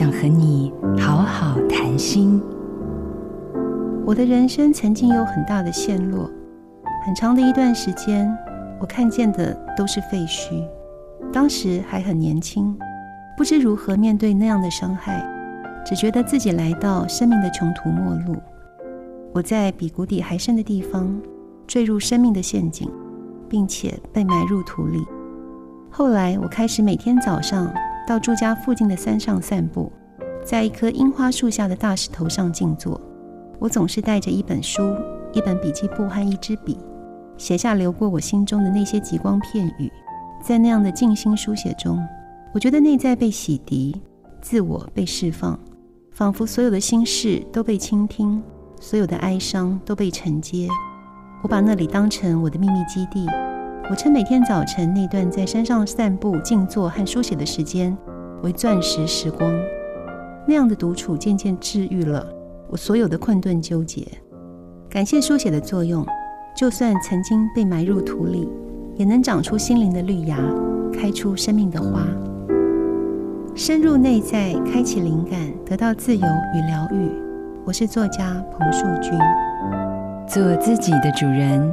想和你好好谈心。我的人生曾经有很大的陷落，很长的一段时间，我看见的都是废墟。当时还很年轻，不知如何面对那样的伤害，只觉得自己来到生命的穷途末路。我在比谷底还深的地方坠入生命的陷阱，并且被埋入土里。后来，我开始每天早上到住家附近的山上散步，在一棵樱花树下的大石头上静坐。我总是带着一本书、一本笔记簿和一支笔，写下流过我心中的那些极光片语。在那样的静心书写中，我觉得内在被洗涤，自我被释放，仿佛所有的心事都被倾听，所有的哀伤都被承接。我把那里当成我的秘密基地。我称每天早晨那段在山上散步、静坐和书写的时间为“钻石时光”。那样的独处渐渐治愈了我所有的困顿纠结。感谢书写的作用，就算曾经被埋入土里，也能长出心灵的绿芽，开出生命的花。深入内在，开启灵感，得到自由与疗愈。我是作家彭树君。做自己的主人，